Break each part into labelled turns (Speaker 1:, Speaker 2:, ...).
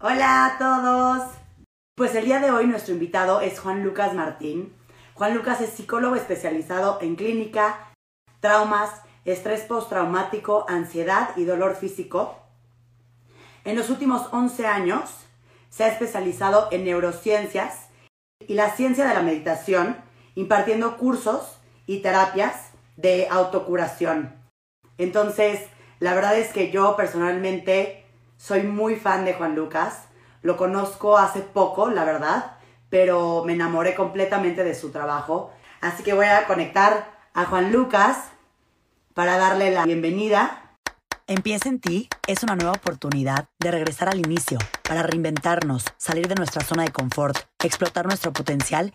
Speaker 1: Hola a todos. Pues el día de hoy nuestro invitado es Juan Lucas Martín. Juan Lucas es psicólogo especializado en clínica, traumas, estrés postraumático, ansiedad y dolor físico. En los últimos 11 años se ha especializado en neurociencias y la ciencia de la meditación, impartiendo cursos y terapias de autocuración. Entonces, la verdad es que yo personalmente soy muy fan de Juan Lucas. Lo conozco hace poco, la verdad, pero me enamoré completamente de su trabajo. Así que voy a conectar a Juan Lucas para darle la bienvenida. Empieza en ti es una nueva oportunidad de regresar al inicio, para reinventarnos, salir de nuestra zona de confort, explotar nuestro potencial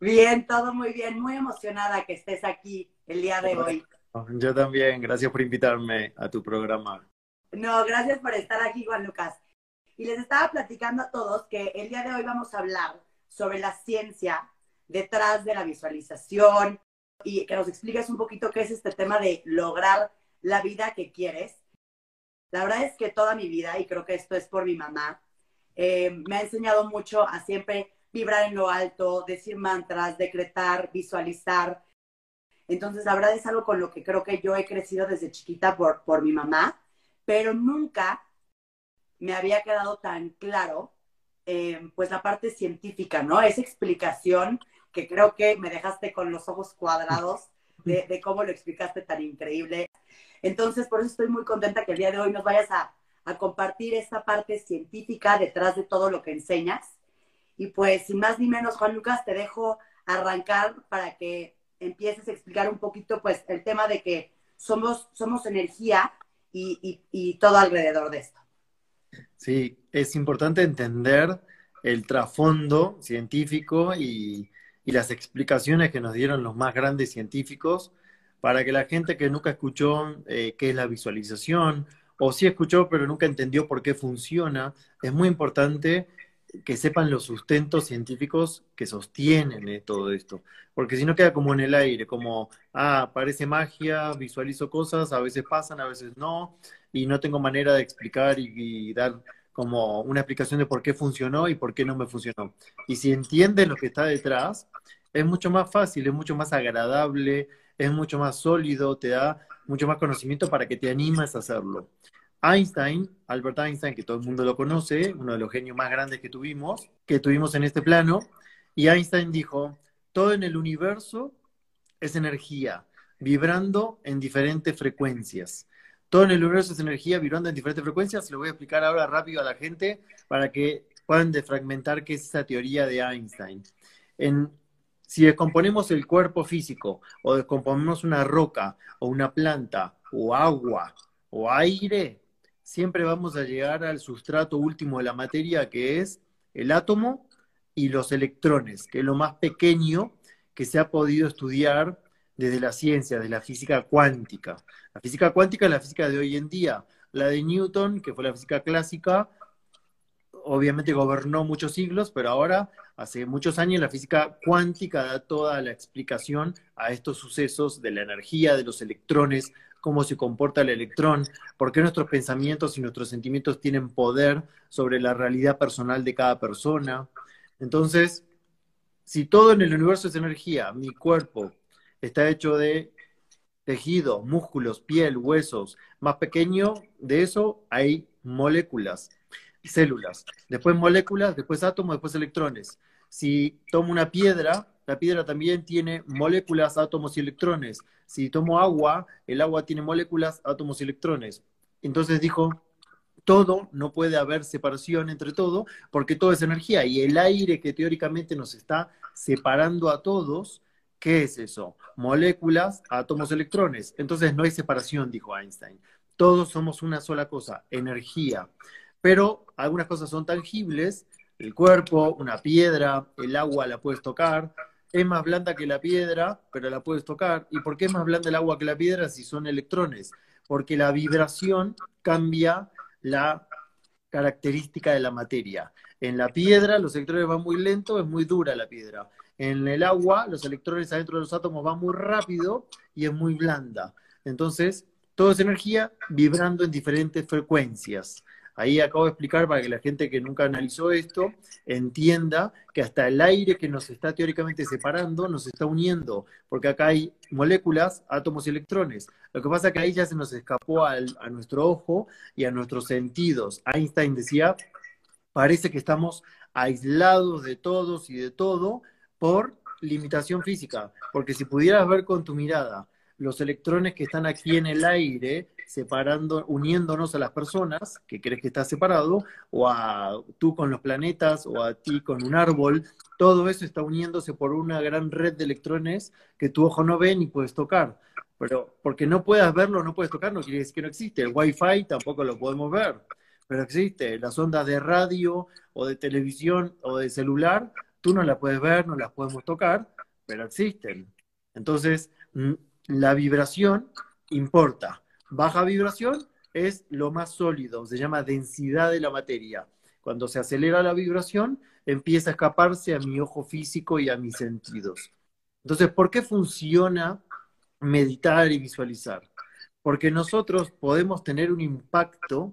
Speaker 1: Bien, todo muy bien, muy emocionada que estés aquí el día de hoy.
Speaker 2: Yo también, gracias por invitarme a tu programa.
Speaker 1: No, gracias por estar aquí, Juan Lucas. Y les estaba platicando a todos que el día de hoy vamos a hablar sobre la ciencia detrás de la visualización y que nos expliques un poquito qué es este tema de lograr la vida que quieres. La verdad es que toda mi vida, y creo que esto es por mi mamá, eh, me ha enseñado mucho a siempre vibrar en lo alto, decir mantras, decretar, visualizar. Entonces, la verdad es algo con lo que creo que yo he crecido desde chiquita por, por mi mamá, pero nunca me había quedado tan claro, eh, pues la parte científica, ¿no? Esa explicación que creo que me dejaste con los ojos cuadrados de, de cómo lo explicaste tan increíble. Entonces, por eso estoy muy contenta que el día de hoy nos vayas a, a compartir esta parte científica detrás de todo lo que enseñas y pues, sin más ni menos, Juan Lucas, te dejo arrancar para que empieces a explicar un poquito, pues, el tema de que somos, somos energía y, todo alrededor de esto.
Speaker 2: Sí, es importante entender el trasfondo científico y, las explicaciones que nos dieron los más grandes científicos para que la gente que nunca escuchó eh, qué es la visualización o sí escuchó pero nunca entendió por qué funciona, es muy importante que sepan los sustentos científicos que sostienen eh, todo esto. Porque si no queda como en el aire, como, ah, parece magia, visualizo cosas, a veces pasan, a veces no, y no tengo manera de explicar y, dar como una explicación de por qué funcionó y por qué no me funcionó. Y si entiendes lo que está detrás, es mucho más fácil, es mucho más agradable, es mucho más sólido, te da mucho más conocimiento para que te animes a hacerlo. Einstein, Albert Einstein, que todo el mundo lo conoce, uno de los genios más grandes que tuvimos, que tuvimos en este plano, y Einstein dijo, todo en el universo es energía, vibrando en diferentes frecuencias. Todo en el universo es energía vibrando en diferentes frecuencias. Lo voy a explicar ahora rápido a la gente para que puedan defragmentar qué es esa teoría de Einstein. Si descomponemos el cuerpo físico o descomponemos una roca o una planta o agua o aire, siempre vamos a llegar al sustrato último de la materia, que es el átomo y los electrones, que es lo más pequeño que se ha podido estudiar desde la ciencia, de la física cuántica. La física cuántica es la física de hoy en día. La de Newton, que fue la física clásica, obviamente gobernó muchos siglos, pero ahora, hace muchos años, la física cuántica da toda la explicación a estos sucesos de la energía, de los electrones, cómo se comporta el electrón, por qué nuestros pensamientos y nuestros sentimientos tienen poder sobre la realidad personal de cada persona. Entonces, si todo en el universo es energía, mi cuerpo está hecho de tejido, músculos, piel, huesos, más pequeño de eso hay moléculas, células, después moléculas, después átomos, después electrones. Si tomo una piedra, la piedra también tiene moléculas, átomos y electrones. Si tomo agua, el agua tiene moléculas, átomos y electrones. Entonces dijo, todo, no puede haber separación entre todo, porque todo es energía. Y el aire que teóricamente nos está separando a todos, ¿qué es eso? Moléculas, átomos, electrones. Entonces no hay separación, dijo Einstein. Todos somos una sola cosa, energía. Pero algunas cosas son tangibles, el cuerpo, una piedra, el agua la puedes tocar, es más blanda que la piedra, pero la puedes tocar. ¿Y por qué es más blanda el agua que la piedra si son electrones? Porque la vibración cambia la característica de la materia. En la piedra los electrones van muy lento, es muy dura la piedra. En el agua los electrones adentro de los átomos van muy rápido y es muy blanda. Entonces, toda esa energía vibrando en diferentes frecuencias. Ahí acabo de explicar para que la gente que nunca analizó esto entienda que hasta el aire que nos está teóricamente separando nos está uniendo, porque acá hay moléculas, átomos y electrones. Lo que pasa es que ahí ya se nos escapó a nuestro ojo y a nuestros sentidos. Einstein decía, parece que estamos aislados de todos y de todo por limitación física, porque si pudieras ver con tu mirada los electrones que están aquí en el aire, separando, uniéndonos a las personas que crees que estás separado, o a tú con los planetas, o a ti con un árbol, todo eso está uniéndose por una gran red de electrones que tu ojo no ve ni puedes tocar. Pero porque no puedas verlo, no puedes tocar, no quiere que no existe. El Wi-Fi tampoco lo podemos ver, pero existe. Las ondas de radio, o de televisión, o de celular, tú no las puedes ver, no las podemos tocar, pero existen. Entonces, la vibración importa. Baja vibración es lo más sólido, se llama densidad de la materia. Cuando se acelera la vibración, empieza a escaparse a mi ojo físico y a mis sentidos. Entonces, ¿por qué funciona meditar y visualizar? Porque nosotros podemos tener un impacto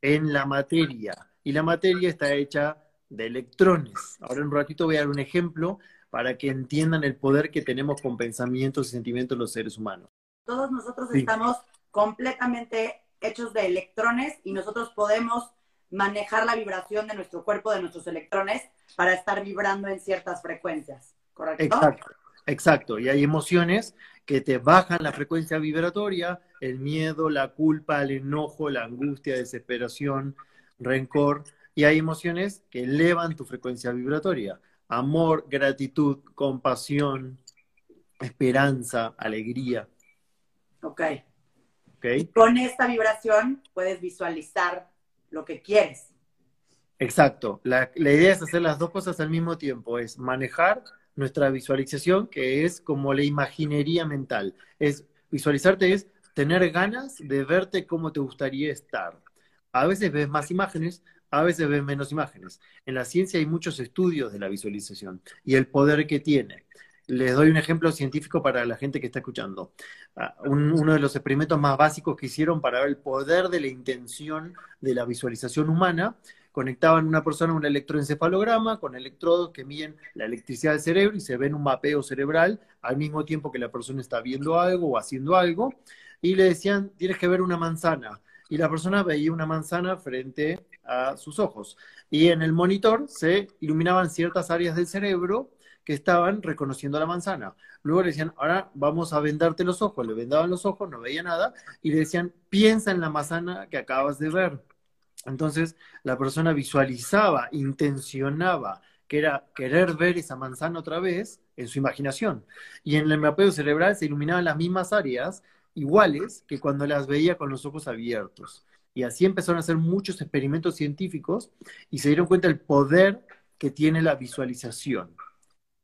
Speaker 2: en la materia y la materia está hecha de electrones. Ahora en un ratito voy a dar un ejemplo para que entiendan el poder que tenemos con pensamientos y sentimientos los seres humanos.
Speaker 1: Todos nosotros estamos completamente hechos de electrones y nosotros podemos manejar la vibración de nuestro cuerpo, de nuestros electrones, para estar vibrando en ciertas frecuencias, ¿correcto?
Speaker 2: Exacto, exacto. Y hay emociones que te bajan la frecuencia vibratoria, el miedo, la culpa, el enojo, la angustia, desesperación, rencor, y hay emociones que elevan tu frecuencia vibratoria amor, gratitud, compasión, esperanza, alegría.
Speaker 1: Ok. okay. con esta vibración puedes visualizar lo que quieres.
Speaker 2: Exacto. La, la, idea es hacer las dos cosas al mismo tiempo. Es manejar nuestra visualización, que es como la imaginería mental. Es visualizarte es tener ganas de verte como te gustaría estar. A veces ves más imágenes, a veces ven menos imágenes. En la ciencia hay muchos estudios de la visualización y el poder que tiene. Les doy un ejemplo científico para la gente que está escuchando. Ah, uno de los experimentos más básicos que hicieron para ver el poder de la intención de la visualización humana, conectaban una persona a un electroencefalograma con electrodos que miden la electricidad del cerebro y se ven un mapeo cerebral al mismo tiempo que la persona está viendo algo o haciendo algo. Y le decían, tienes que ver una manzana. Y la persona veía una manzana frente a sus ojos. Y en el monitor se iluminaban ciertas áreas del cerebro que estaban reconociendo la manzana. Luego le decían, ahora vamos a vendarte los ojos. Le vendaban los ojos, no veía nada, y le decían, piensa en la manzana que acabas de ver. Entonces la persona visualizaba, intencionaba, que era querer ver esa manzana otra vez en su imaginación. Y en el mapeo cerebral se iluminaban las mismas áreas iguales que cuando las veía con los ojos abiertos. Y así empezaron a hacer muchos experimentos científicos y se dieron cuenta del poder que tiene la visualización.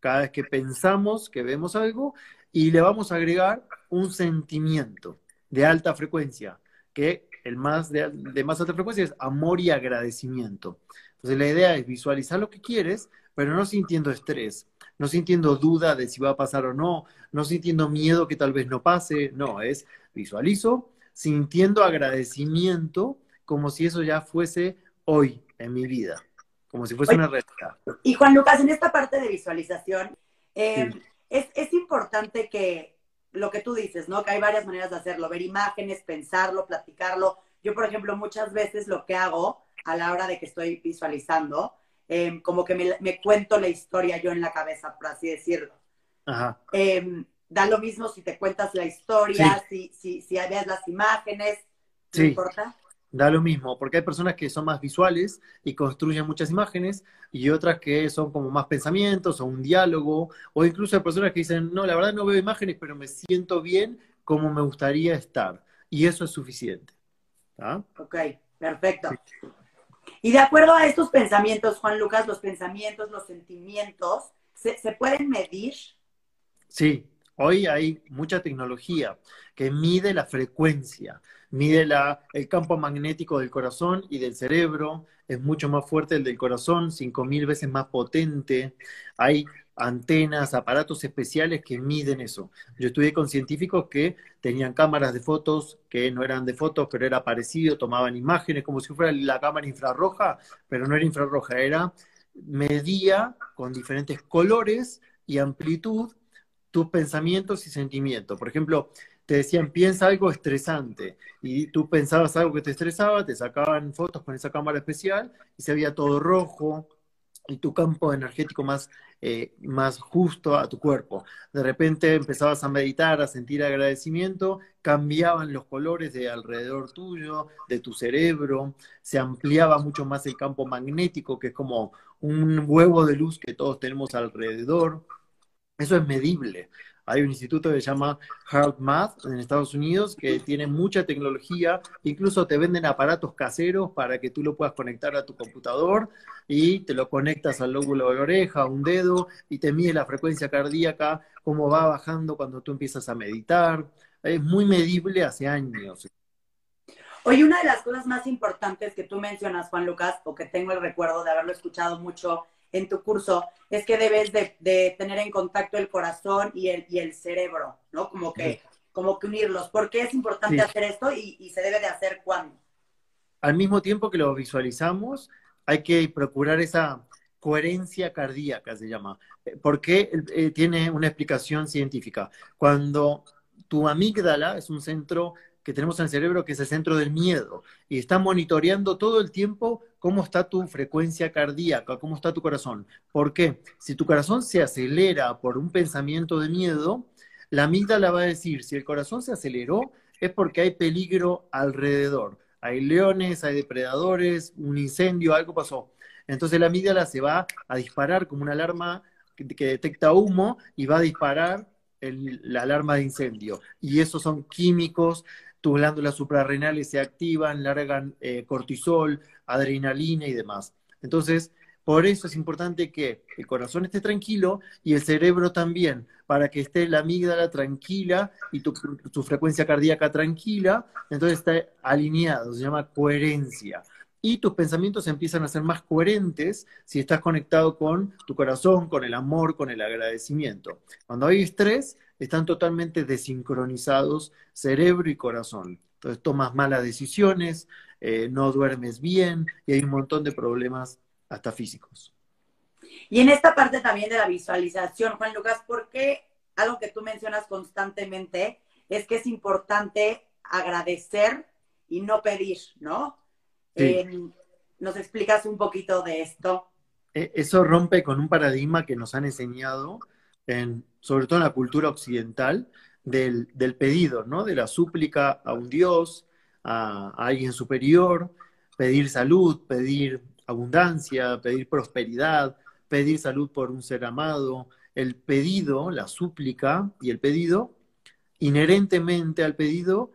Speaker 2: Cada vez que pensamos que vemos algo y le vamos a agregar un sentimiento de alta frecuencia, que el más de, de más alta frecuencia es amor y agradecimiento. Entonces la idea es visualizar lo que quieres, pero no sintiendo estrés, no sintiendo duda de si va a pasar o no, no sintiendo miedo que tal vez no pase, no, es visualizo, sintiendo agradecimiento como si eso ya fuese hoy en mi vida, como si fuese una realidad.
Speaker 1: Y Juan Lucas, en esta parte de visualización, eh, es, importante que lo que tú dices, ¿no? Que hay varias maneras de hacerlo, ver imágenes, pensarlo, platicarlo. Yo, por ejemplo, muchas veces lo que hago a la hora de que estoy visualizando, em, como que me, cuento la historia yo en la cabeza, por así decirlo. Ajá. Em, da lo mismo si te cuentas la historia, si, si, si ves las imágenes, ¿no importa?
Speaker 2: Da lo mismo, porque hay personas que son más visuales y construyen muchas imágenes y otras que son como más pensamientos o un diálogo, o incluso hay personas que dicen, no, la verdad no veo imágenes, pero me siento bien como me gustaría estar. Y eso es suficiente.
Speaker 1: Ok, perfecto. Y de acuerdo a estos pensamientos, Juan Lucas, los pensamientos, los sentimientos, ¿se, ¿se pueden medir?
Speaker 2: Sí, hoy hay mucha tecnología que mide la frecuencia, mide la, el campo magnético del corazón y del cerebro, es mucho más fuerte el del corazón, 5.000 veces más potente. Hay antenas, aparatos especiales que miden eso. Yo estudié con científicos que tenían cámaras de fotos que no eran de fotos, pero era parecido, tomaban imágenes como si fuera la cámara infrarroja, pero no era infrarroja, era medía con diferentes colores y amplitud tus pensamientos y sentimientos. Por ejemplo, te decían, piensa algo estresante, y tú pensabas algo que te estresaba, te sacaban fotos con esa cámara especial y se veía todo rojo, y tu campo energético más, eh, más justo a tu cuerpo. De repente empezabas a meditar, a sentir agradecimiento, cambiaban los colores de alrededor tuyo, de tu cerebro, se ampliaba mucho más el campo magnético, que es como un huevo de luz que todos tenemos alrededor. Eso es medible. Hay un instituto que se llama HeartMath en Estados Unidos que tiene mucha tecnología, incluso te venden aparatos caseros para que tú lo puedas conectar a tu computador y te lo conectas al lóbulo de la oreja, a un dedo y te mide la frecuencia cardíaca, cómo va bajando cuando tú empiezas a meditar. Es muy medible hace años.
Speaker 1: Oye, una de las cosas más importantes que tú mencionas, Juan Lucas, o que tengo el recuerdo de haberlo escuchado mucho en tu curso es que debes de, tener en contacto el corazón y el, y el cerebro, ¿no? Como que, como que unirlos. ¿Por qué es importante hacer esto y, se debe de hacer cuándo?
Speaker 2: Al mismo tiempo que lo visualizamos, hay que procurar esa coherencia cardíaca, se llama, eh, porque eh, tiene una explicación científica. Cuando tu amígdala es un centro que tenemos en el cerebro que es el centro del miedo y está monitoreando todo el tiempo cómo está tu frecuencia cardíaca, cómo está tu corazón. ¿Por qué? Si tu corazón se acelera por un pensamiento de miedo, la amígdala va a decir, si el corazón se aceleró, es porque hay peligro alrededor. Hay leones, hay depredadores, un incendio, algo pasó. Entonces la amígdala se va a disparar como una alarma que, detecta humo y va a disparar la alarma de incendio. Y esos son químicos tus glándulas suprarrenales se activan, largan eh, cortisol, adrenalina y demás. Entonces, por eso es importante que el corazón esté tranquilo y el cerebro también, para que esté la amígdala tranquila y tu, tu frecuencia cardíaca tranquila, entonces está alineado, se llama coherencia. Y tus pensamientos empiezan a ser más coherentes si estás conectado con tu corazón, con el amor, con el agradecimiento. Cuando hay estrés, están totalmente desincronizados cerebro y corazón. Entonces tomas malas decisiones, eh, no duermes bien y hay un montón de problemas hasta físicos.
Speaker 1: Y en esta parte también de la visualización, Juan Lucas, ¿por qué algo que tú mencionas constantemente es que es importante agradecer y no pedir, ¿no? Eh, ¿Nos explicas un poquito de esto?
Speaker 2: E, eso rompe con un paradigma que nos han enseñado sobre todo en la cultura occidental, del, pedido, ¿no? De la súplica a un Dios, a, a, alguien superior, pedir salud, pedir abundancia, pedir prosperidad, pedir salud por un ser amado. El pedido, la súplica y el pedido, inherentemente al pedido,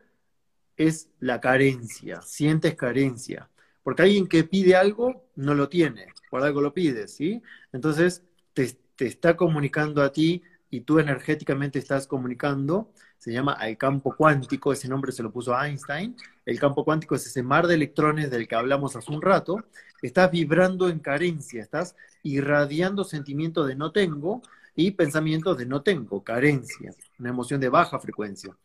Speaker 2: es la carencia, sientes carencia. Porque alguien que pide algo no lo tiene, por algo lo pide, ¿sí? Entonces, te, te está comunicando a ti y tú energéticamente estás comunicando, se llama el campo cuántico, ese nombre se lo puso Einstein, el campo cuántico es ese mar de electrones del que hablamos hace un rato, estás vibrando en carencia, estás irradiando sentimientos de no tengo y pensamientos de no tengo, carencia, una emoción de baja frecuencia.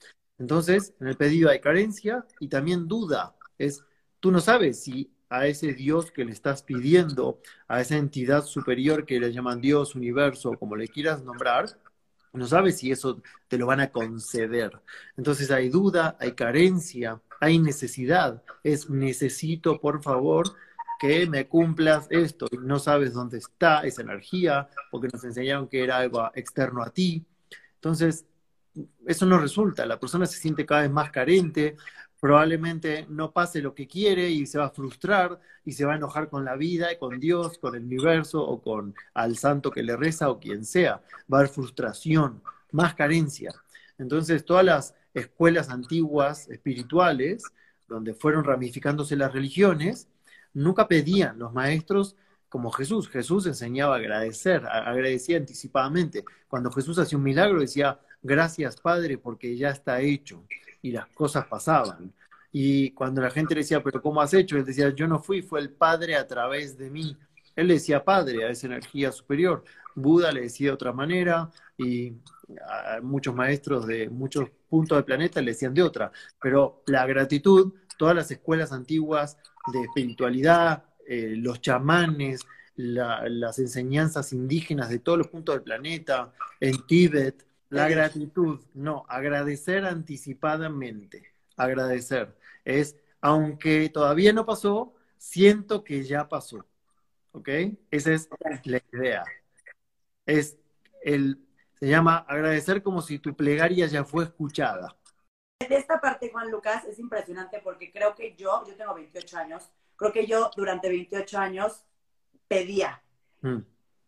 Speaker 2: Entonces, en el pedido hay carencia y también duda, es, tú no sabes si a ese Dios que le estás pidiendo, a esa entidad superior que le llaman Dios, universo, como le quieras nombrar, no sabes si eso te lo van a conceder. Entonces hay duda, hay carencia, hay necesidad. Es necesito, por favor, que me cumplas esto. Y no sabes dónde está esa energía, porque nos enseñaron que era algo externo a ti. Entonces, eso no resulta. La persona se siente cada vez más carente, probablemente no pase lo que quiere y se va a frustrar y se va a enojar con la vida, con Dios, con el universo o con al santo que le reza o quien sea. Va a haber frustración, más carencia. Entonces, todas las escuelas antiguas espirituales, donde fueron ramificándose las religiones, nunca pedían los maestros como Jesús. Jesús enseñaba a agradecer, agradecía anticipadamente. Cuando Jesús hacía un milagro decía, gracias Padre porque ya está hecho. Y las cosas pasaban. Y cuando la gente le decía, pero ¿cómo has hecho? Él decía, yo no fui, fue el Padre a través de mí. Él decía Padre a esa energía superior. Buda le decía de otra manera y muchos maestros de muchos puntos del planeta le decían de otra. Pero la gratitud, todas las escuelas antiguas de espiritualidad, eh, los chamanes, las enseñanzas indígenas de todos los puntos del planeta, en Tíbet, la gratitud, no, agradecer anticipadamente, agradecer. Es, aunque todavía no pasó, siento que ya pasó. ¿Ok? Esa es la idea. Es el, se llama agradecer como si tu plegaria ya fue escuchada.
Speaker 1: De esta parte, Juan Lucas, es impresionante porque creo que yo, yo tengo 28 años, creo que yo durante 28 años pedía. Mm.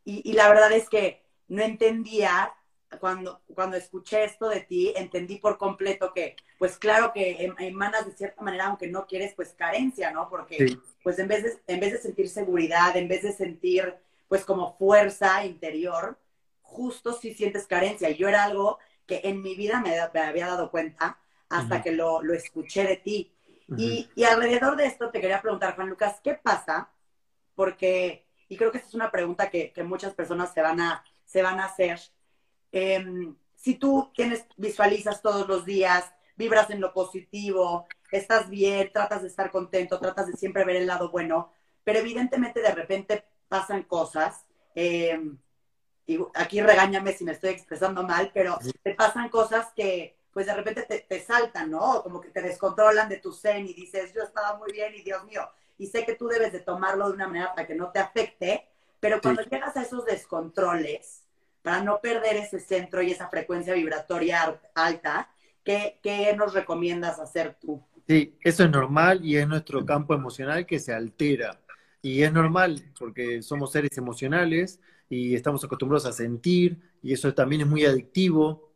Speaker 1: Y, la verdad es que no entendía, cuando, cuando escuché esto de ti, entendí por completo que, pues claro que em, emanas de cierta manera, aunque no quieres, pues carencia, ¿no? Porque, pues en vez, de, en vez de sentir seguridad, en vez de sentir, pues como fuerza interior, justo si sientes carencia. Y yo era algo que en mi vida me, había dado cuenta hasta que lo, lo escuché de ti y, alrededor de esto te quería preguntar, Juan Lucas, ¿qué pasa? Porque, y creo que esta es una pregunta que, muchas personas se van a, se van a hacer. Em, si tú tienes, visualizas todos los días, vibras en lo positivo, estás bien, tratas de estar contento, tratas de siempre ver el lado bueno, pero evidentemente de repente pasan cosas. Em, y aquí regáñame si me estoy expresando mal, pero te pasan cosas que, pues de repente te, saltan, ¿no? Como que te descontrolan de tu zen y dices, yo estaba muy bien y Dios mío, y sé que tú debes de tomarlo de una manera para que no te afecte, pero cuando llegas a esos descontroles, para no perder ese centro y esa frecuencia vibratoria alta, ¿qué, qué nos recomiendas hacer tú?
Speaker 2: Sí, eso es normal y es nuestro campo emocional que se altera. Y es normal porque somos seres emocionales y estamos acostumbrados a sentir y eso también es muy adictivo.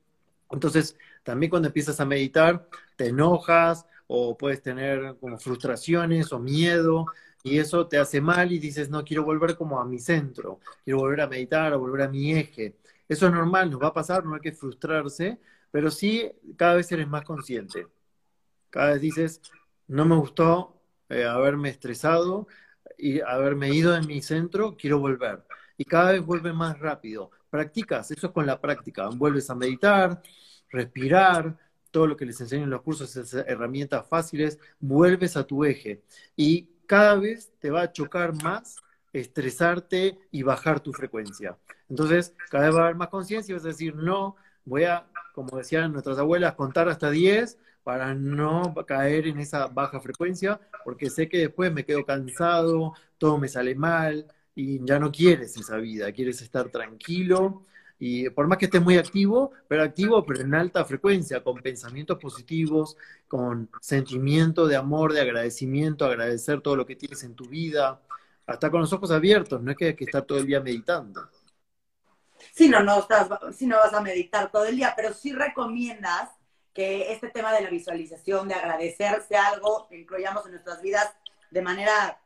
Speaker 2: Entonces, también cuando empiezas a meditar, te enojas o puedes tener como frustraciones o miedo y eso te hace mal y dices, no, quiero volver como a mi centro, quiero volver a meditar o volver a mi eje. Eso es normal, nos va a pasar, no hay que frustrarse, pero sí cada vez eres más consciente. Cada vez dices, no me gustó eh, haberme estresado y haberme ido en mi centro, quiero volver. Y cada vez vuelve más rápido. Practicas, eso es con la práctica. Vuelves a meditar, respirar, todo lo que les enseño en los cursos, esas herramientas fáciles, vuelves a tu eje y cada vez te va a chocar más estresarte y bajar tu frecuencia. Entonces, cada vez va a haber más conciencia y vas a decir, no, voy a, como decían nuestras abuelas, contar hasta 10 para no caer en esa baja frecuencia, porque sé que después me quedo cansado, todo me sale mal y ya no quieres esa vida, quieres estar tranquilo y por más que estés muy activo, pero activo, pero en alta frecuencia, con pensamientos positivos, con sentimiento de amor, de agradecimiento, agradecer todo lo que tienes en tu vida, hasta con los ojos abiertos, no es que hay que estar todo el día meditando.
Speaker 1: Sí, no, no, estás, si no vas a meditar todo el día, pero sí recomiendas que este tema de la visualización, de agradecer, sea algo que incluyamos en nuestras vidas de manera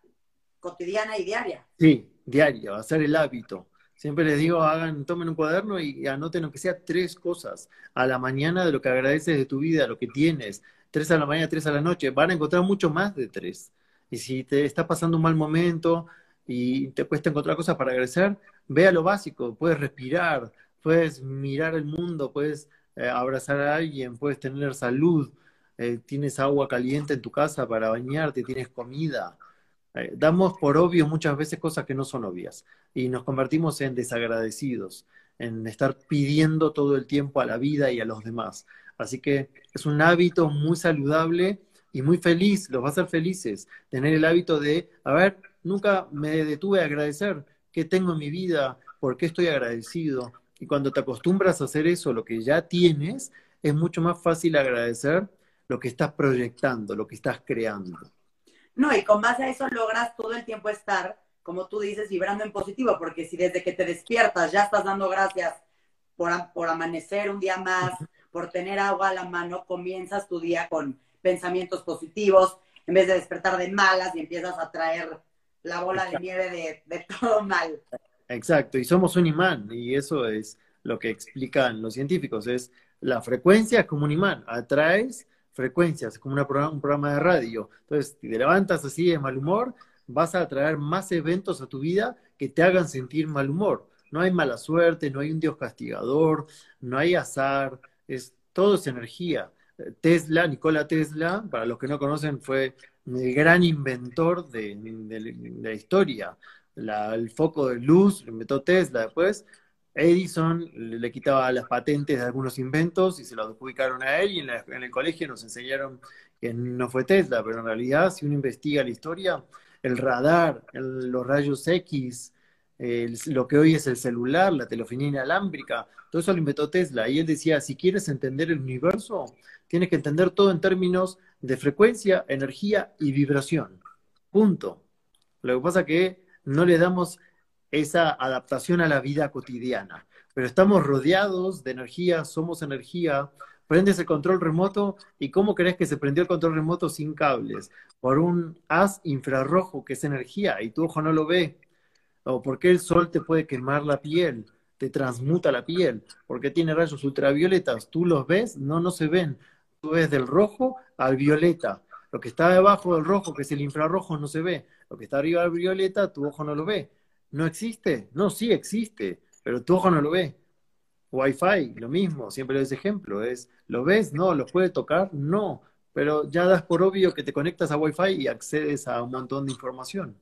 Speaker 1: cotidiana y diaria.
Speaker 2: Sí, diario, hacer el hábito. Siempre les digo, hagan, tomen un cuaderno y anoten aunque sea tres cosas a la mañana de lo que agradeces de tu vida, lo que tienes. Tres a la mañana, tres a la noche. Van a encontrar mucho más de tres. Y si te está pasando un mal momento y te cuesta encontrar cosas para agradecer, vea lo básico. Puedes respirar, puedes mirar el mundo, puedes eh, abrazar a alguien, puedes tener salud, eh, tienes agua caliente en tu casa para bañarte, tienes comida. Eh, damos por obvio muchas veces cosas que no son obvias y nos convertimos en desagradecidos, en estar pidiendo todo el tiempo a la vida y a los demás. Así que es un hábito muy saludable y muy feliz, los va a hacer felices, tener el hábito de, a ver, nunca me detuve a agradecer qué tengo en mi vida, por qué estoy agradecido. Y cuando te acostumbras a hacer eso, lo que ya tienes, es mucho más fácil agradecer lo que estás proyectando, lo que estás creando.
Speaker 1: No, y con base a eso logras todo el tiempo estar, como tú dices, vibrando en positivo, porque si desde que te despiertas ya estás dando gracias por, por amanecer un día más, por tener agua a la mano, comienzas tu día con pensamientos positivos, en vez de despertar de malas y empiezas a traer la bola de nieve de, de todo mal.
Speaker 2: Exacto, y somos un imán, y eso es lo que explican los científicos, es la frecuencia como un imán, atraes frecuencias, como una un programa de radio. Entonces, si te levantas así de mal humor, vas a atraer más eventos a tu vida que te hagan sentir mal humor. No hay mala suerte, no hay un Dios castigador, no hay azar, es todo es energía. Tesla, Nikola Tesla, para los que no conocen, fue el gran inventor de, la historia. el foco de luz lo inventó Tesla después. Edison le quitaba las patentes de algunos inventos y se los adjudicaron a él y en, el colegio nos enseñaron que no fue Tesla, pero en realidad si uno investiga la historia, el radar, los rayos X, lo que hoy es el celular, la telefonía inalámbrica, todo eso lo inventó Tesla. Y él decía, si quieres entender el universo, tienes que entender todo en términos de frecuencia, energía y vibración. Punto. Lo que pasa que no le damos esa adaptación a la vida cotidiana, pero estamos rodeados de energía, somos energía, prendes el control remoto y ¿cómo crees que se prendió el control remoto sin cables? Por un haz infrarrojo que es energía y tu ojo no lo ve. O porque el sol te puede quemar la piel, te transmuta la piel, porque tiene rayos ultravioletas, tú los ves, no, no se ven. Tú ves del rojo al violeta. Lo que está debajo del rojo, que es el infrarrojo, no se ve. Lo que está arriba del violeta, tu ojo no lo ve. ¿No existe? No, sí existe, pero tu ojo no lo ve. Wi-Fi, lo mismo, siempre les ejemplo, es, ¿lo ves? No, ¿lo puede tocar? No, pero ya das por obvio que te conectas a Wi-Fi y accedes a un montón de información.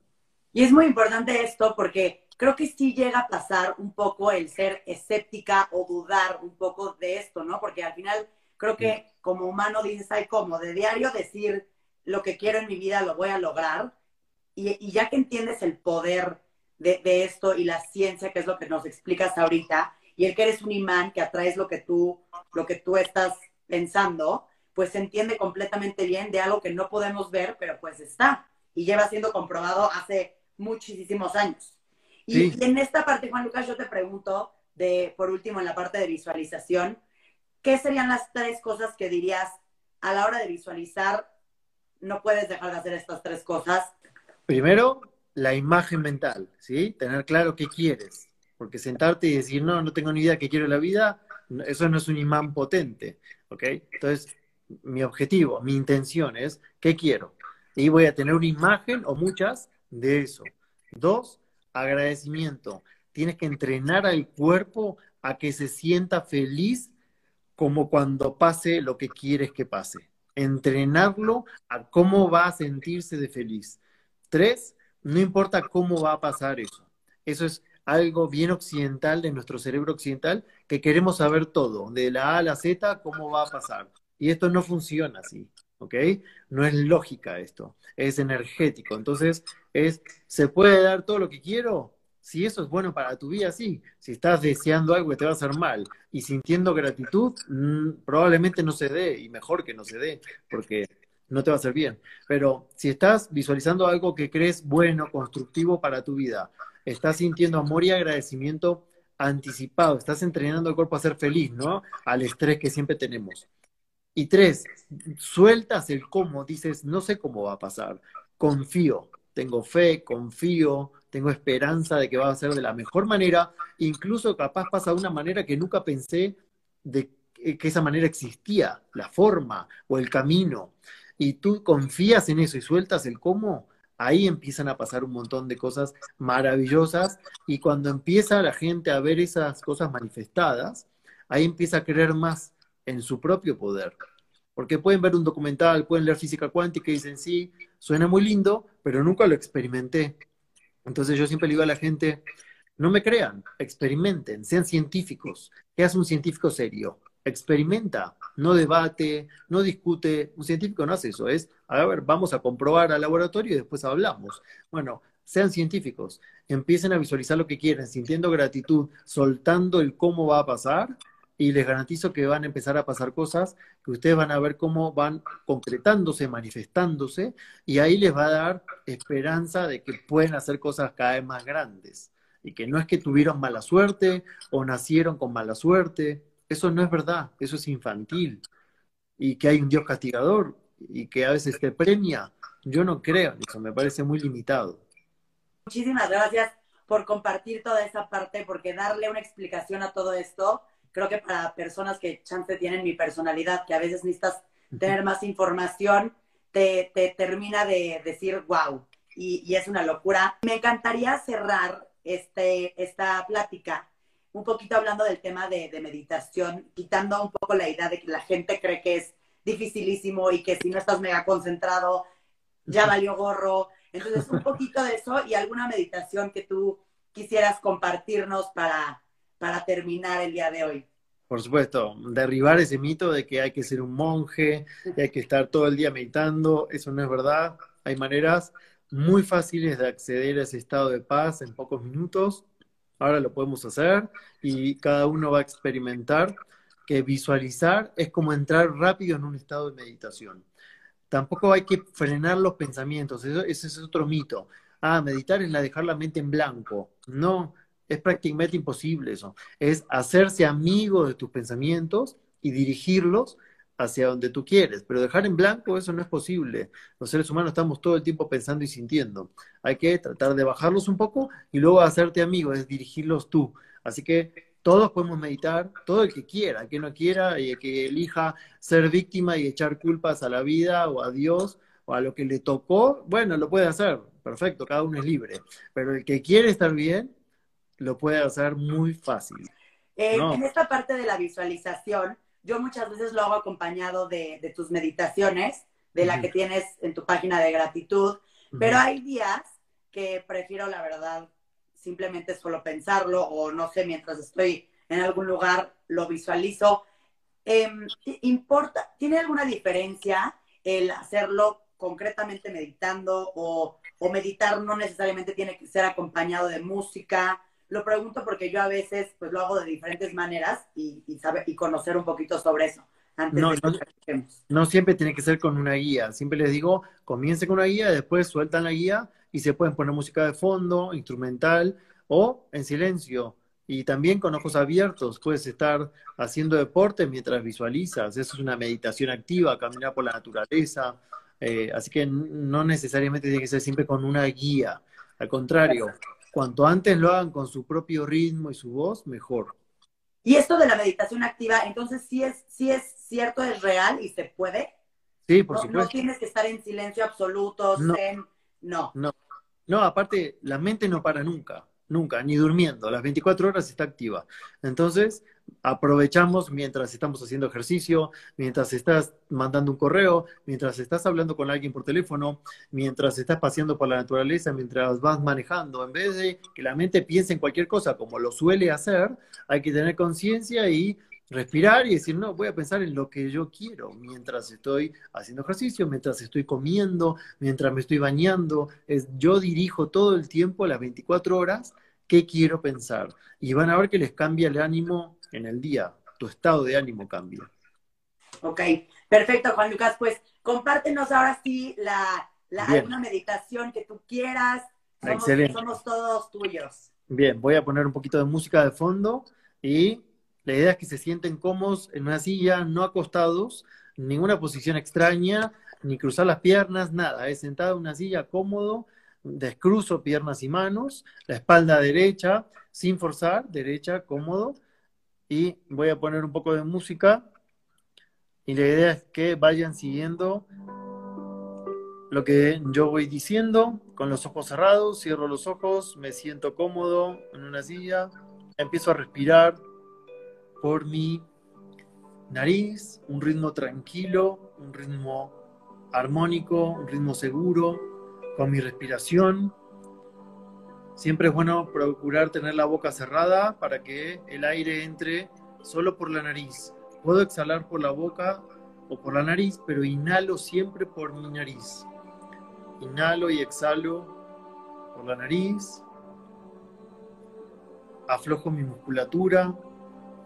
Speaker 1: Y es muy importante esto porque creo que sí llega a pasar un poco el ser escéptica o dudar un poco de esto, ¿no? Porque al final creo que como humano dices, ay, como de diario decir lo que quiero en mi vida lo voy a lograr. Y, y ya que entiendes el poder de, esto y la ciencia, que es lo que nos explicas ahorita, y el que eres un imán, que atraes lo que tú, lo que tú estás pensando, pues se entiende completamente bien de algo que no podemos ver, pero pues está. Y lleva siendo comprobado hace muchísimos años. Y, en esta parte, Juan Lucas, yo te pregunto, de, por último, en la parte de visualización, ¿qué serían las tres cosas que dirías a la hora de visualizar? No puedes dejar de hacer estas tres cosas.
Speaker 2: Primero, la imagen mental, ¿sí? Tener claro qué quieres. Porque sentarte y decir, no, no tengo ni idea qué quiero en la vida, eso no es un imán potente, ¿ok? Entonces, mi objetivo, mi intención es, ¿qué quiero? Y voy a tener una imagen o muchas de eso. Dos, agradecimiento. Tienes que entrenar al cuerpo a que se sienta feliz como cuando pase lo que quieres que pase. Entrenarlo a cómo va a sentirse de feliz. Tres, no importa cómo va a pasar eso. Eso es algo bien occidental de nuestro cerebro occidental, que queremos saber todo, de la A a la Z, cómo va a pasar. Y esto no funciona así, ¿ok? No es lógica esto, es energético. Entonces, es, ¿se puede dar todo lo que quiero? Si eso es bueno para tu vida, sí. Si estás deseando algo que te va a hacer mal y sintiendo gratitud, mm, probablemente no se dé, y mejor que no se dé, porque no te va a hacer bien. Pero si estás visualizando algo que crees bueno, constructivo para tu vida, estás sintiendo amor y agradecimiento anticipado, estás entrenando el cuerpo a ser feliz, ¿no? Al estrés que siempre tenemos. Y tres, sueltas el cómo, dices, no sé cómo va a pasar, confío, tengo fe, confío, tengo esperanza de que va a ser de la mejor manera, incluso capaz pasa de una manera que nunca pensé de que esa manera existía, la forma o el camino y tú confías en eso y sueltas el cómo, ahí empiezan a pasar un montón de cosas maravillosas y cuando empieza la gente a ver esas cosas manifestadas, ahí empieza a creer más en su propio poder. Porque pueden ver un documental, pueden leer física cuántica y dicen, sí, suena muy lindo, pero nunca lo experimenté. Entonces yo siempre le digo a la gente, no me crean, experimenten, sean científicos. ¿Qué hace un científico serio? Experimenta, no debate, no discute. Un científico no hace eso, es, a ver, vamos a comprobar al laboratorio y después hablamos. Bueno, sean científicos, empiecen a visualizar lo que quieren, sintiendo gratitud, soltando el cómo va a pasar y les garantizo que van a empezar a pasar cosas que ustedes van a ver cómo van concretándose, manifestándose, y ahí les va a dar esperanza de que pueden hacer cosas cada vez más grandes. Y que no es que tuvieron mala suerte o nacieron con mala suerte, eso no es verdad, eso es infantil. Y que hay un Dios castigador y que a veces te premia, yo no creo en eso, me parece muy limitado.
Speaker 1: muchísimas gracias por compartir toda esa parte, porque darle una explicación a todo esto, creo que para personas que chance tienen mi personalidad, que a veces necesitas tener más información, te, te termina de decir, wow, y, y, es una locura. Me encantaría cerrar este, esta plática un poquito hablando del tema de, de meditación, quitando un poco la idea de que la gente cree que es dificilísimo y que si no estás mega concentrado, ya valió gorro. Entonces, un poquito de eso y alguna meditación que tú quisieras compartirnos para, para terminar el día de hoy.
Speaker 2: Por supuesto, derribar ese mito de que hay que ser un monje, que hay que estar todo el día meditando, eso no es verdad. Hay maneras muy fáciles de acceder a ese estado de paz en pocos minutos. Ahora lo podemos hacer y cada uno va a experimentar que visualizar es como entrar rápido en un estado de meditación. Tampoco hay que frenar los pensamientos, eso, ese es otro mito. Ah, meditar es la dejar la mente en blanco. No, es prácticamente imposible eso. Es hacerse amigo de tus pensamientos y dirigirlos hacia donde tú quieres. Pero dejar en blanco eso no es posible. Los seres humanos estamos todo el tiempo pensando y sintiendo. Hay que tratar de bajarlos un poco y luego hacerte amigo, es dirigirlos tú. Así que todos podemos meditar, todo el que quiera, el que no quiera y el que elija ser víctima y echar culpas a la vida o a Dios o a lo que le tocó, bueno, lo puede hacer, perfecto, cada uno es libre. Pero el que quiere estar bien, lo puede hacer muy fácil.
Speaker 1: Eh, en esta parte de la visualización, yo muchas veces lo hago acompañado de, tus meditaciones, de la que tienes en tu página de gratitud, pero hay días que prefiero, la verdad, simplemente solo pensarlo o no sé, mientras estoy en algún lugar lo visualizo. Em, ¿Importa, tiene alguna diferencia el hacerlo concretamente meditando o, o, meditar no necesariamente tiene que ser acompañado de música? Lo pregunto porque yo a veces pues lo hago de diferentes maneras y, y, sabe, y conocer un poquito sobre eso. Antes
Speaker 2: no,
Speaker 1: de
Speaker 2: que no, no siempre tiene que ser con una guía. Siempre les digo, comience con una guía, después sueltan la guía y se pueden poner música de fondo, instrumental o en silencio. Y también con ojos abiertos, puedes estar haciendo deporte mientras visualizas. Eso es una meditación activa, caminar por la naturaleza. Eh, así que no necesariamente tiene que ser siempre con una guía. Al contrario, cuanto antes lo hagan con su propio ritmo y su voz, mejor.
Speaker 1: Y esto de la meditación activa, entonces sí es, sí es cierto, es real y se puede.
Speaker 2: Sí, por
Speaker 1: no,
Speaker 2: supuesto.
Speaker 1: No tienes que estar en silencio absoluto,
Speaker 2: no.
Speaker 1: zen, no.
Speaker 2: No, no, aparte, la mente no para nunca, nunca, ni durmiendo. Las 24 horas está activa. Entonces, aprovechamos mientras estamos haciendo ejercicio, mientras estás mandando un correo, mientras estás hablando con alguien por teléfono, mientras estás paseando por la naturaleza, mientras vas manejando. En vez de que la mente piense en cualquier cosa como lo suele hacer, hay que tener conciencia y respirar y decir, no, voy a pensar en lo que yo quiero mientras estoy haciendo ejercicio, mientras estoy comiendo, mientras me estoy bañando. Es, yo dirijo todo el tiempo, las 24 horas, qué quiero pensar. Y van a ver que les cambia el ánimo en el día, tu estado de ánimo cambia.
Speaker 1: Ok, perfecto, Juan Lucas. Pues compártenos ahora sí la, la alguna meditación que tú quieras. Somos,
Speaker 2: Excelente.
Speaker 1: somos todos tuyos.
Speaker 2: Bien, voy a poner un poquito de música de fondo y la idea es que se sienten cómodos en una silla, no acostados, ninguna posición extraña, ni cruzar las piernas, nada. Es sentado en una silla cómodo, descruzo piernas y manos, la espalda derecha, sin forzar, derecha, cómodo. Y voy a poner un poco de música. Y la idea es que vayan siguiendo lo que yo voy diciendo, con los ojos cerrados, cierro los ojos, me siento cómodo en una silla, empiezo a respirar por mi nariz, un ritmo tranquilo, un ritmo armónico, un ritmo seguro, con mi respiración. Siempre es bueno procurar tener la boca cerrada para que el aire entre solo por la nariz. Puedo exhalar por la boca o por la nariz, pero inhalo siempre por mi nariz. Inhalo y exhalo por la nariz. Aflojo mi musculatura,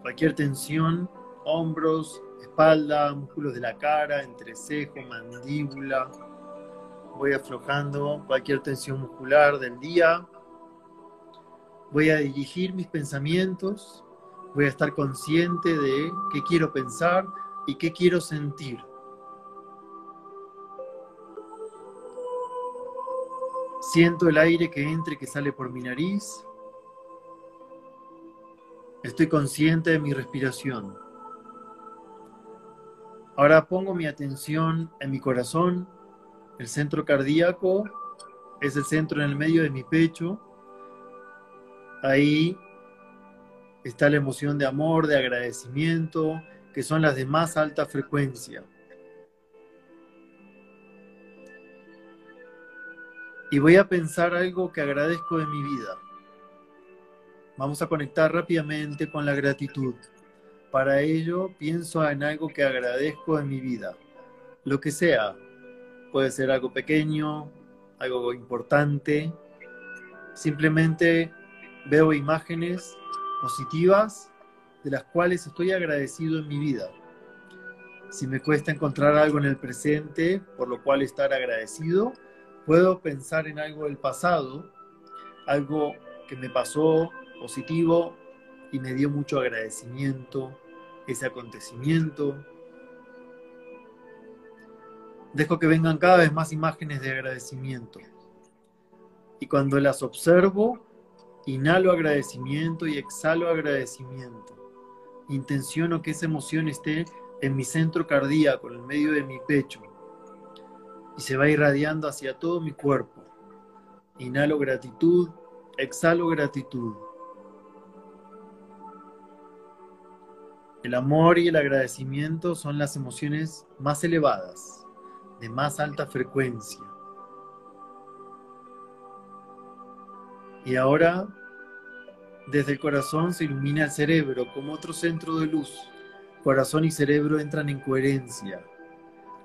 Speaker 2: cualquier tensión, hombros, espalda, músculos de la cara, entrecejo, mandíbula. Voy aflojando cualquier tensión muscular del día. Voy a dirigir mis pensamientos. Voy a estar consciente de qué quiero pensar y qué quiero sentir. Siento el aire que entra y que sale por mi nariz. Estoy consciente de mi respiración. Ahora pongo mi atención en mi corazón. El centro cardíaco es el centro en el medio de mi pecho. Ahí está la emoción de amor, de agradecimiento, que son las de más alta frecuencia. Y voy a pensar algo que agradezco de mi vida. Vamos a conectar rápidamente con la gratitud. Para ello pienso en algo que agradezco de mi vida. Lo que sea. Puede ser algo pequeño, algo importante. Simplemente veo imágenes positivas de las cuales estoy agradecido en mi vida. Si me cuesta encontrar algo en el presente por lo cual estar agradecido, puedo pensar en algo del pasado, algo que me pasó positivo y me dio mucho agradecimiento ese acontecimiento. Dejo que vengan cada vez más imágenes de agradecimiento. Y cuando las observo, inhalo agradecimiento y exhalo agradecimiento. Intenciono que esa emoción esté en mi centro cardíaco, en el medio de mi pecho y se va irradiando hacia todo mi cuerpo. Inhalo gratitud, exhalo gratitud. El amor y el agradecimiento son las emociones más elevadas, de más alta frecuencia. Y ahora, desde el corazón se ilumina el cerebro como otro centro de luz. Corazón y cerebro entran en coherencia,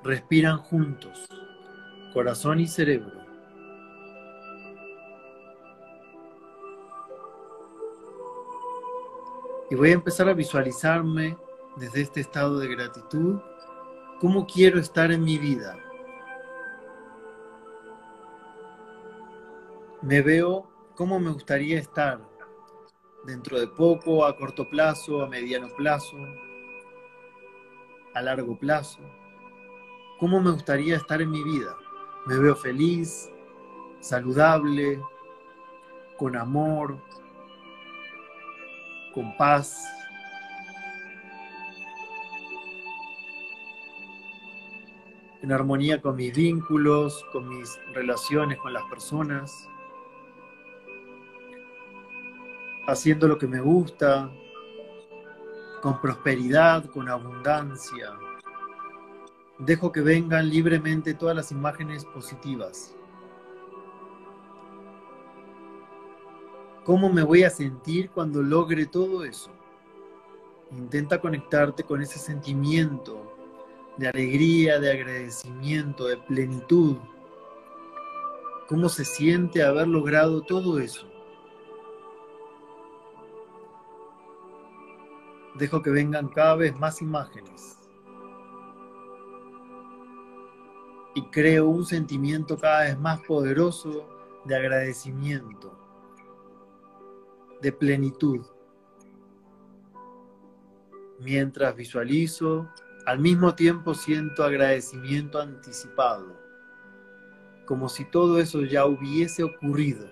Speaker 2: respiran juntos corazón y cerebro. Y voy a empezar a visualizarme desde este estado de gratitud cómo quiero estar en mi vida. Me veo cómo me gustaría estar dentro de poco, a corto plazo, a mediano plazo, a largo plazo. ¿Cómo me gustaría estar en mi vida? Me veo feliz, saludable, con amor, con paz. en armonía con mis vínculos, con mis relaciones con las personas, haciendo lo que me gusta, con prosperidad, con abundancia. Dejo que vengan libremente todas las imágenes positivas. ¿Cómo me voy a sentir cuando logre todo eso? Intenta conectarte con ese sentimiento de alegría, de agradecimiento, de plenitud. ¿Cómo se siente haber logrado todo eso? Dejo que vengan cada vez más imágenes. y creo un sentimiento cada vez más poderoso de agradecimiento, de plenitud. Mientras visualizo, al mismo tiempo siento agradecimiento anticipado, como si todo eso ya hubiese ocurrido.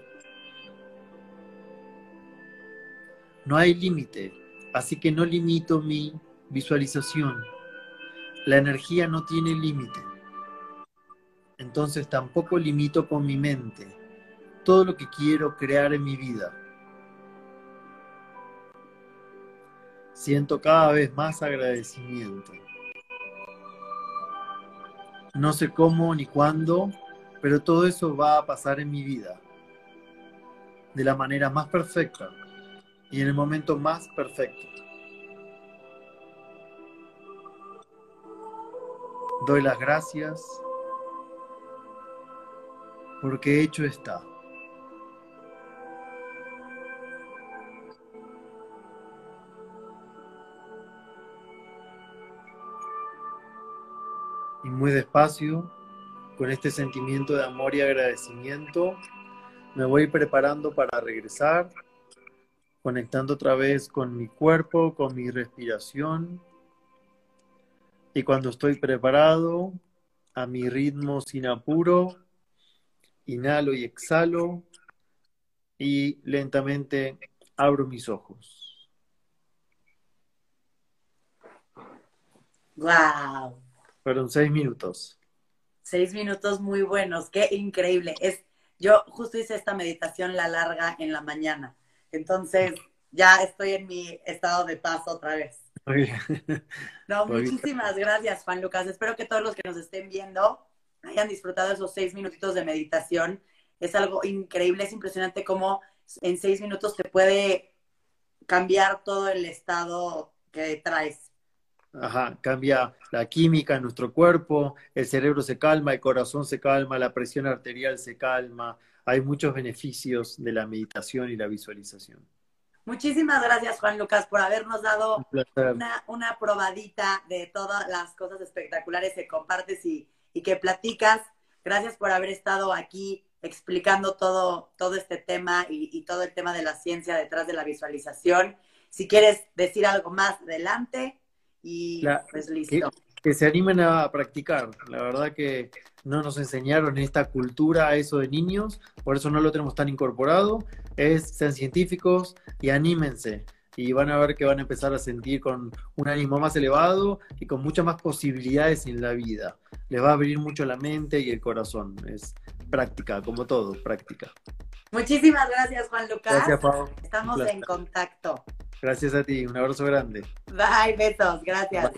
Speaker 2: No hay límite, así que no limito mi visualización. La energía no tiene límite entonces tampoco limito con mi mente todo lo que quiero crear en mi vida. Siento cada vez más agradecimiento. No sé cómo ni cuándo, pero todo eso va a pasar en mi vida de la manera más perfecta y en el momento más perfecto. Doy las gracias porque hecho está. Y muy despacio, con este sentimiento de amor y agradecimiento, me voy preparando para regresar, conectando otra vez con mi cuerpo, con mi respiración. Y cuando estoy preparado, a mi ritmo sin apuro, inhalo y exhalo y lentamente abro mis ojos.
Speaker 1: Wow.
Speaker 2: Fueron seis minutos.
Speaker 1: Seis minutos muy buenos, qué increíble. Es, yo justo hice esta meditación la larga en la mañana, entonces ya estoy en mi estado de paz otra vez. No, muchísimas gracias, Juan Lucas. Espero que todos los que nos estén viendo hayan disfrutado esos seis minutitos de meditación. Es algo increíble, es impresionante cómo en seis minutos te puede cambiar todo el estado que traes.
Speaker 2: Ajá, cambia la química en nuestro cuerpo, el cerebro se calma, el corazón se calma, la presión arterial se calma. Hay muchos beneficios de la meditación y la visualización.
Speaker 1: Muchísimas gracias, Juan Lucas, por habernos dado una, una, probadita de todas las cosas espectaculares que compartes y, y, que platicas. Gracias por haber estado aquí explicando todo, todo este tema y, y, todo el tema de la ciencia detrás de la visualización. Si quieres decir algo más adelante y pues listo
Speaker 2: que se animen a practicar. La verdad que no nos enseñaron esta cultura a eso de niños, por eso no lo tenemos tan incorporado. Es, sean científicos y anímense. Y van a ver que van a empezar a sentir con un ánimo más elevado y con muchas más posibilidades en la vida. Les va a abrir mucho la mente y el corazón. Es práctica, como todo, práctica.
Speaker 1: Muchísimas gracias, Juan Lucas. Gracias, Pau. Estamos en contacto.
Speaker 2: Gracias a ti. Un abrazo grande.
Speaker 1: Bye, besos. Gracias.